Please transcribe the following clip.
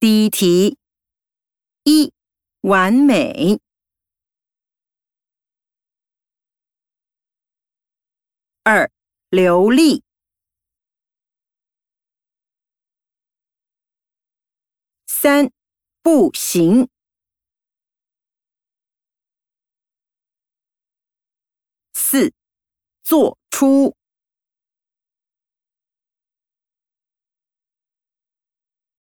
第一题一完美。二流利。三不行。四做出。